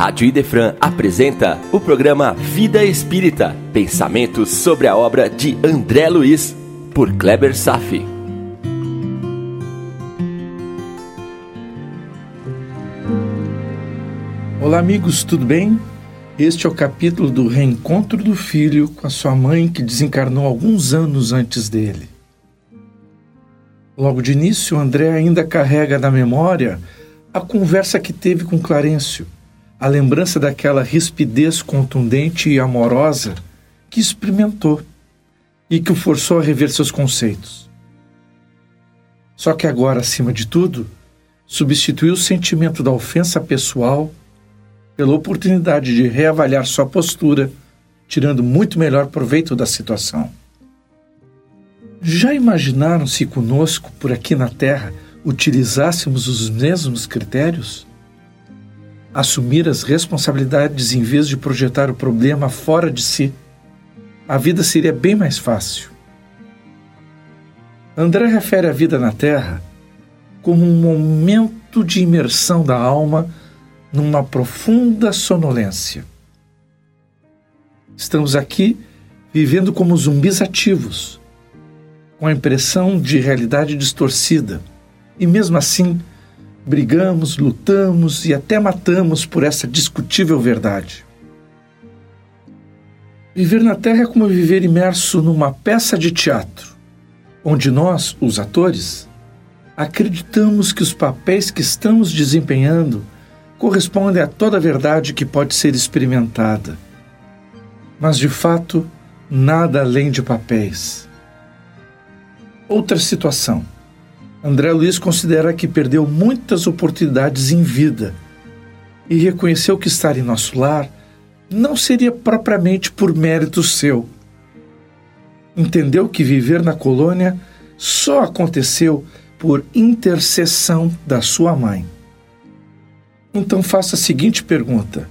Rádio Idefran apresenta o programa Vida Espírita, pensamentos sobre a obra de André Luiz, por Kleber Safi. Olá amigos, tudo bem? Este é o capítulo do reencontro do filho com a sua mãe que desencarnou alguns anos antes dele. Logo de início, André ainda carrega na memória a conversa que teve com Clarencio a lembrança daquela rispidez contundente e amorosa que experimentou e que o forçou a rever seus conceitos. Só que agora, acima de tudo, substituiu o sentimento da ofensa pessoal pela oportunidade de reavaliar sua postura, tirando muito melhor proveito da situação. Já imaginaram se conosco, por aqui na Terra, utilizássemos os mesmos critérios? Assumir as responsabilidades em vez de projetar o problema fora de si, a vida seria bem mais fácil. André refere a vida na Terra como um momento de imersão da alma numa profunda sonolência. Estamos aqui vivendo como zumbis ativos, com a impressão de realidade distorcida, e mesmo assim brigamos, lutamos e até matamos por essa discutível verdade. Viver na Terra é como viver imerso numa peça de teatro, onde nós, os atores, acreditamos que os papéis que estamos desempenhando correspondem a toda a verdade que pode ser experimentada. Mas, de fato, nada além de papéis. Outra situação. André Luiz considera que perdeu muitas oportunidades em vida e reconheceu que estar em nosso lar não seria propriamente por mérito seu. Entendeu que viver na colônia só aconteceu por intercessão da sua mãe. Então faça a seguinte pergunta: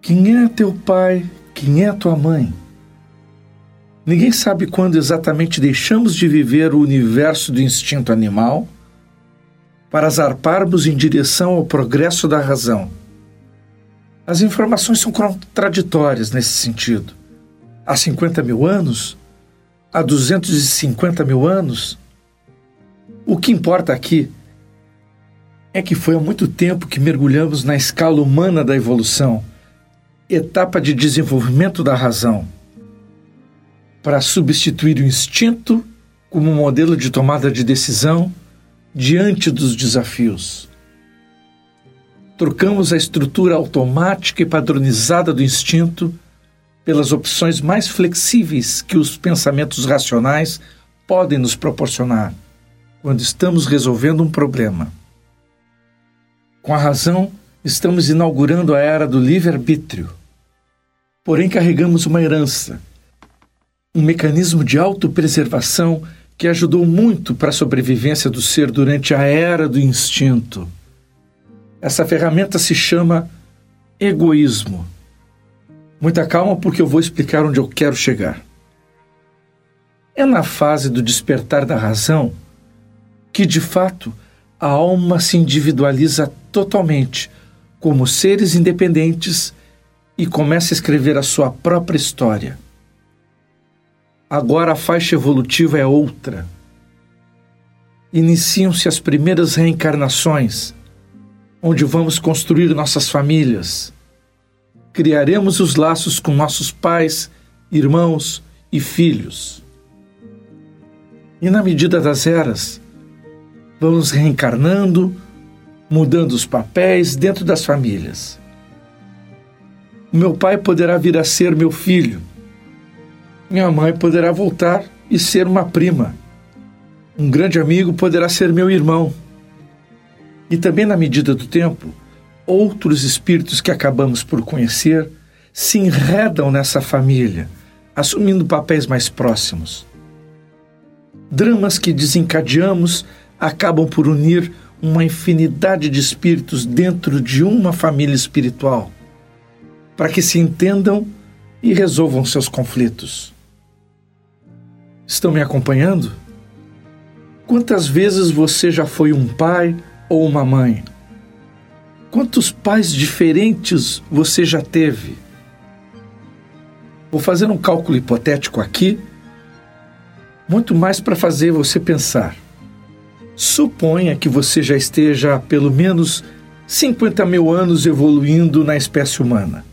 Quem é teu pai? Quem é tua mãe? Ninguém sabe quando exatamente deixamos de viver o universo do instinto animal para zarparmos em direção ao progresso da razão. As informações são contraditórias nesse sentido. Há 50 mil anos? Há 250 mil anos? O que importa aqui é que foi há muito tempo que mergulhamos na escala humana da evolução, etapa de desenvolvimento da razão para substituir o instinto como modelo de tomada de decisão diante dos desafios. Trocamos a estrutura automática e padronizada do instinto pelas opções mais flexíveis que os pensamentos racionais podem nos proporcionar quando estamos resolvendo um problema. Com a razão, estamos inaugurando a era do livre-arbítrio. Porém, carregamos uma herança um mecanismo de autopreservação que ajudou muito para a sobrevivência do ser durante a era do instinto. Essa ferramenta se chama egoísmo. Muita calma, porque eu vou explicar onde eu quero chegar. É na fase do despertar da razão que, de fato, a alma se individualiza totalmente como seres independentes e começa a escrever a sua própria história. Agora a faixa evolutiva é outra. Iniciam-se as primeiras reencarnações, onde vamos construir nossas famílias. Criaremos os laços com nossos pais, irmãos e filhos. E na medida das eras, vamos reencarnando, mudando os papéis dentro das famílias. O meu pai poderá vir a ser meu filho minha mãe poderá voltar e ser uma prima. Um grande amigo poderá ser meu irmão. E também, na medida do tempo, outros espíritos que acabamos por conhecer se enredam nessa família, assumindo papéis mais próximos. Dramas que desencadeamos acabam por unir uma infinidade de espíritos dentro de uma família espiritual, para que se entendam e resolvam seus conflitos. Estão me acompanhando? Quantas vezes você já foi um pai ou uma mãe? Quantos pais diferentes você já teve? Vou fazer um cálculo hipotético aqui, muito mais para fazer você pensar. Suponha que você já esteja há pelo menos 50 mil anos evoluindo na espécie humana.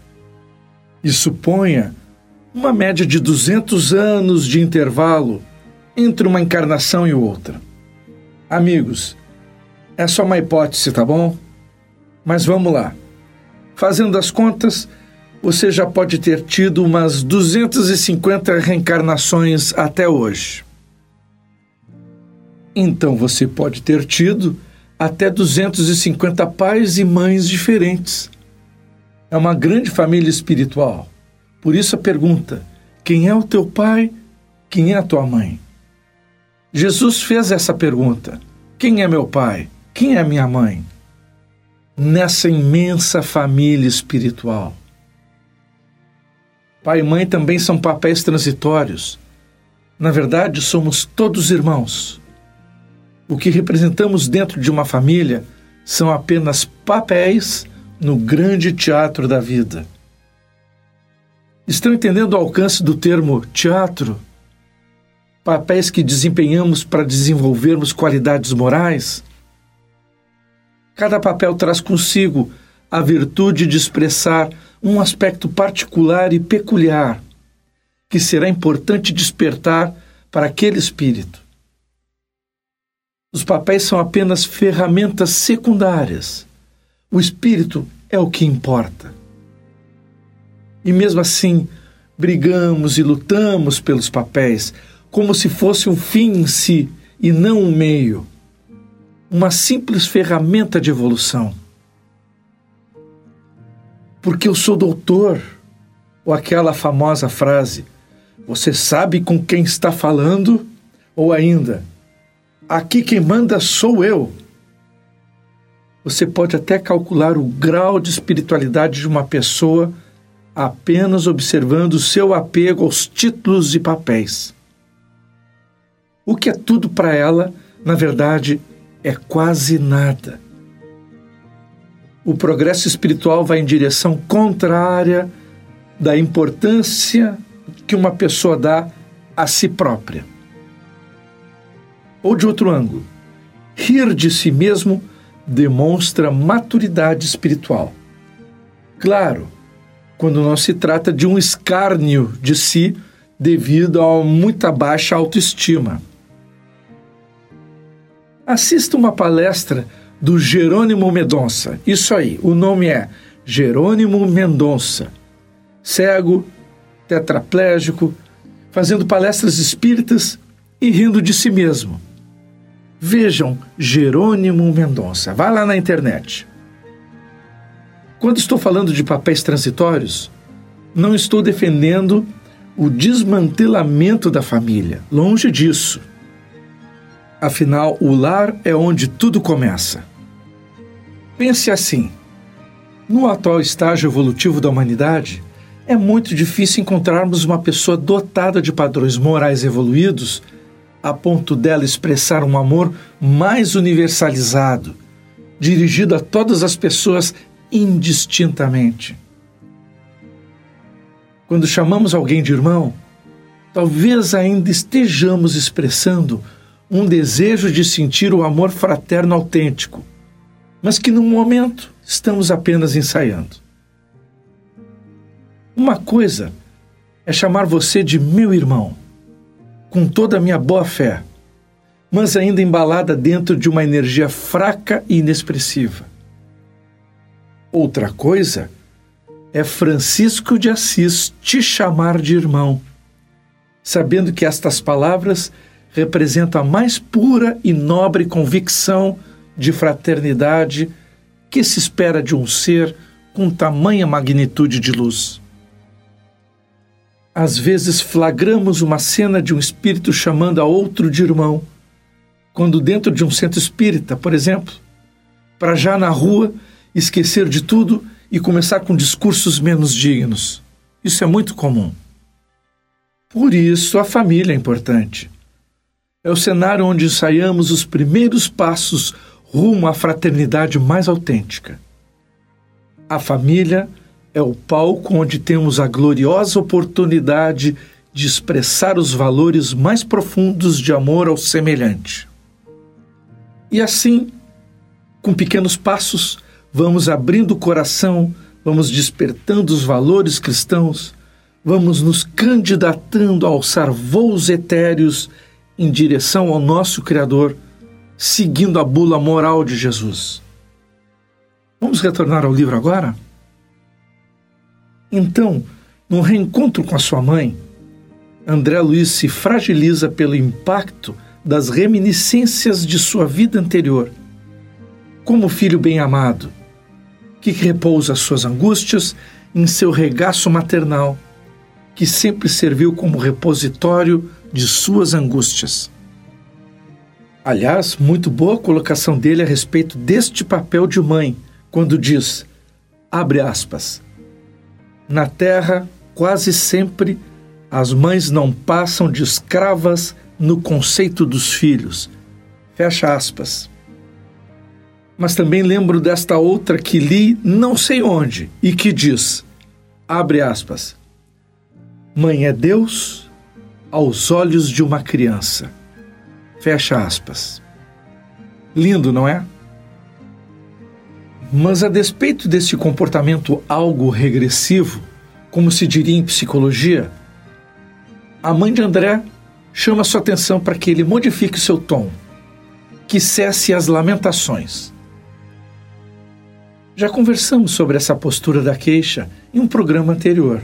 E suponha uma média de 200 anos de intervalo entre uma encarnação e outra. Amigos, é só uma hipótese, tá bom? Mas vamos lá. Fazendo as contas, você já pode ter tido umas 250 reencarnações até hoje. Então você pode ter tido até 250 pais e mães diferentes. É uma grande família espiritual. Por isso a pergunta: quem é o teu pai? Quem é a tua mãe? Jesus fez essa pergunta: Quem é meu pai? Quem é minha mãe? Nessa imensa família espiritual. Pai e mãe também são papéis transitórios. Na verdade, somos todos irmãos. O que representamos dentro de uma família são apenas papéis no grande teatro da vida. Estão entendendo o alcance do termo teatro? papéis que desempenhamos para desenvolvermos qualidades morais? Cada papel traz consigo a virtude de expressar um aspecto particular e peculiar, que será importante despertar para aquele espírito. Os papéis são apenas ferramentas secundárias. O espírito é o que importa. E mesmo assim, brigamos e lutamos pelos papéis, como se fosse um fim em si e não um meio, uma simples ferramenta de evolução. Porque eu sou doutor, ou aquela famosa frase: Você sabe com quem está falando? Ou ainda, aqui quem manda sou eu. Você pode até calcular o grau de espiritualidade de uma pessoa apenas observando seu apego aos títulos e papéis. O que é tudo para ela, na verdade, é quase nada. O progresso espiritual vai em direção contrária da importância que uma pessoa dá a si própria. Ou de outro ângulo, rir de si mesmo demonstra maturidade espiritual. Claro, quando não se trata de um escárnio de si devido a muita baixa autoestima. Assista uma palestra do Jerônimo Mendonça. Isso aí, o nome é Jerônimo Mendonça. Cego, tetraplégico, fazendo palestras espíritas e rindo de si mesmo. Vejam Jerônimo Mendonça. Vá lá na internet. Quando estou falando de papéis transitórios, não estou defendendo o desmantelamento da família. Longe disso. Afinal, o lar é onde tudo começa. Pense assim: no atual estágio evolutivo da humanidade, é muito difícil encontrarmos uma pessoa dotada de padrões morais evoluídos a ponto dela expressar um amor mais universalizado, dirigido a todas as pessoas indistintamente. Quando chamamos alguém de irmão, talvez ainda estejamos expressando um desejo de sentir o amor fraterno autêntico, mas que no momento estamos apenas ensaiando. Uma coisa é chamar você de meu irmão, com toda a minha boa fé, mas ainda embalada dentro de uma energia fraca e inexpressiva. Outra coisa é Francisco de Assis te chamar de irmão, sabendo que estas palavras representa a mais pura e nobre convicção de fraternidade que se espera de um ser com tamanha magnitude de luz. Às vezes flagramos uma cena de um espírito chamando a outro de irmão, quando dentro de um centro espírita, por exemplo, para já na rua esquecer de tudo e começar com discursos menos dignos. Isso é muito comum. Por isso a família é importante é o cenário onde ensaiamos os primeiros passos rumo à fraternidade mais autêntica. A família é o palco onde temos a gloriosa oportunidade de expressar os valores mais profundos de amor ao semelhante. E assim, com pequenos passos, vamos abrindo o coração, vamos despertando os valores cristãos, vamos nos candidatando a alçar voos etéreos em direção ao nosso Criador, seguindo a bula moral de Jesus. Vamos retornar ao livro agora? Então, no reencontro com a sua mãe, André Luiz se fragiliza pelo impacto das reminiscências de sua vida anterior. Como filho bem amado, que repousa suas angústias em seu regaço maternal, que sempre serviu como repositório de suas angústias. Aliás, muito boa a colocação dele a respeito deste papel de mãe quando diz, abre aspas, na terra quase sempre as mães não passam de escravas no conceito dos filhos. Fecha aspas. Mas também lembro desta outra que li não sei onde e que diz, abre aspas, Mãe é Deus aos olhos de uma criança. Fecha aspas. Lindo, não é? Mas a despeito desse comportamento algo regressivo, como se diria em psicologia, a mãe de André chama sua atenção para que ele modifique seu tom, que cesse as lamentações. Já conversamos sobre essa postura da queixa em um programa anterior.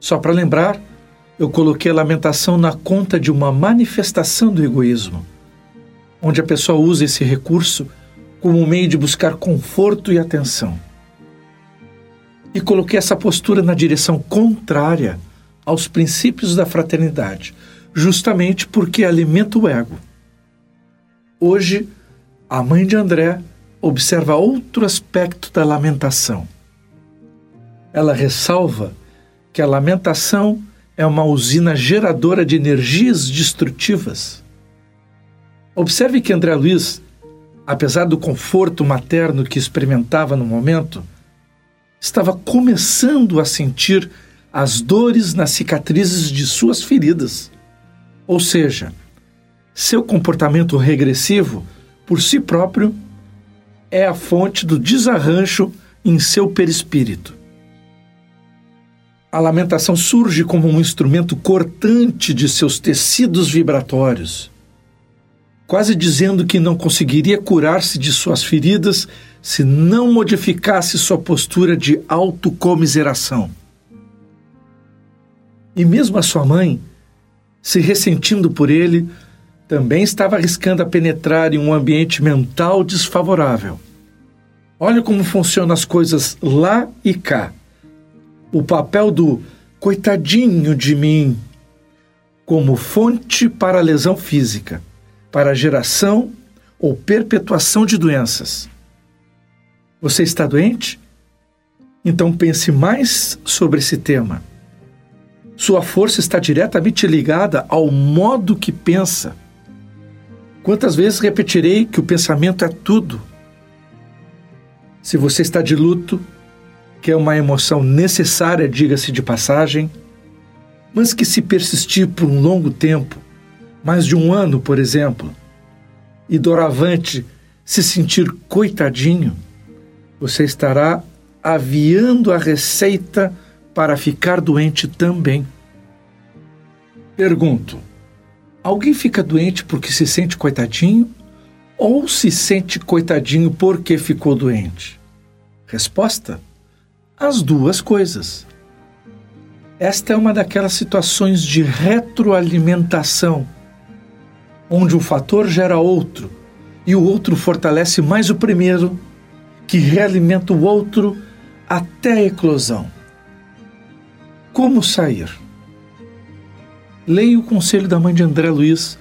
Só para lembrar, eu coloquei a lamentação na conta de uma manifestação do egoísmo, onde a pessoa usa esse recurso como um meio de buscar conforto e atenção. E coloquei essa postura na direção contrária aos princípios da fraternidade, justamente porque alimenta o ego. Hoje, a mãe de André observa outro aspecto da lamentação. Ela ressalva que a lamentação é uma usina geradora de energias destrutivas. Observe que André Luiz apesar do conforto materno que experimentava no momento, estava começando a sentir as dores nas cicatrizes de suas feridas. Ou seja, seu comportamento regressivo, por si próprio, é a fonte do desarranjo em seu perispírito. A lamentação surge como um instrumento cortante de seus tecidos vibratórios quase dizendo que não conseguiria curar-se de suas feridas se não modificasse sua postura de autocomiseração. E mesmo a sua mãe, se ressentindo por ele, também estava arriscando a penetrar em um ambiente mental desfavorável. Olha como funcionam as coisas lá e cá. O papel do coitadinho de mim como fonte para a lesão física para a geração ou perpetuação de doenças. Você está doente? Então pense mais sobre esse tema. Sua força está diretamente ligada ao modo que pensa. Quantas vezes repetirei que o pensamento é tudo? Se você está de luto, que é uma emoção necessária, diga-se de passagem, mas que se persistir por um longo tempo, mais de um ano, por exemplo, e doravante se sentir coitadinho, você estará aviando a receita para ficar doente também. Pergunto: alguém fica doente porque se sente coitadinho ou se sente coitadinho porque ficou doente? Resposta: as duas coisas. Esta é uma daquelas situações de retroalimentação onde um fator gera outro e o outro fortalece mais o primeiro, que realimenta o outro até a eclosão. Como sair? Leia o conselho da mãe de André Luiz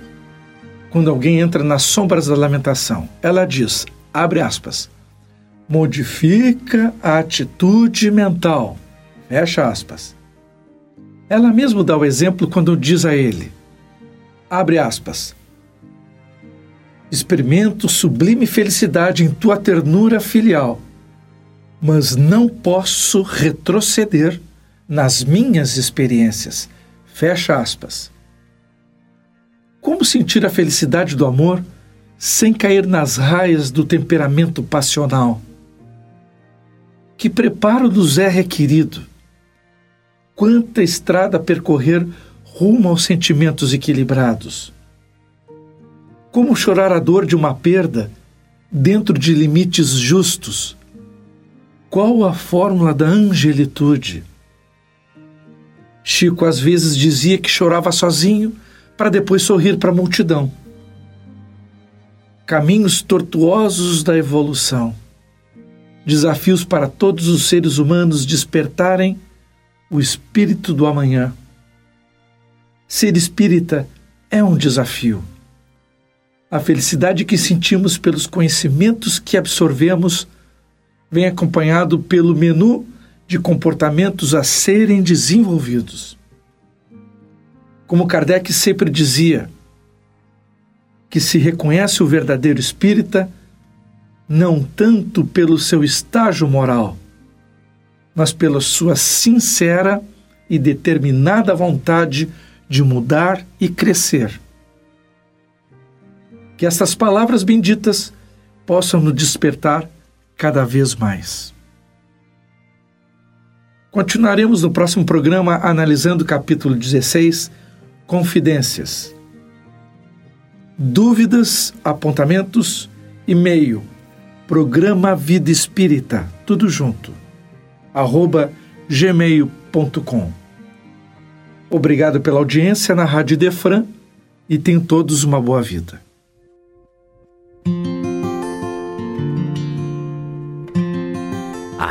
quando alguém entra nas sombras da lamentação. Ela diz, abre aspas, modifica a atitude mental, fecha aspas. Ela mesma dá o exemplo quando diz a ele, abre aspas, Experimento sublime felicidade em tua ternura filial. mas não posso retroceder nas minhas experiências. Fecha aspas. Como sentir a felicidade do amor sem cair nas raias do temperamento passional? Que preparo nos é requerido? Quanta estrada percorrer rumo aos sentimentos equilibrados? Como chorar a dor de uma perda dentro de limites justos? Qual a fórmula da angelitude? Chico às vezes dizia que chorava sozinho para depois sorrir para a multidão. Caminhos tortuosos da evolução. Desafios para todos os seres humanos despertarem o espírito do amanhã. Ser espírita é um desafio. A felicidade que sentimos pelos conhecimentos que absorvemos vem acompanhado pelo menu de comportamentos a serem desenvolvidos. Como Kardec sempre dizia, que se reconhece o verdadeiro espírita não tanto pelo seu estágio moral, mas pela sua sincera e determinada vontade de mudar e crescer. Que essas palavras benditas possam nos despertar cada vez mais. Continuaremos no próximo programa analisando o capítulo 16, Confidências. Dúvidas, apontamentos, e-mail, programa Vida Espírita, tudo junto, arroba gmail.com. Obrigado pela audiência na Rádio Defran e tenham todos uma boa vida.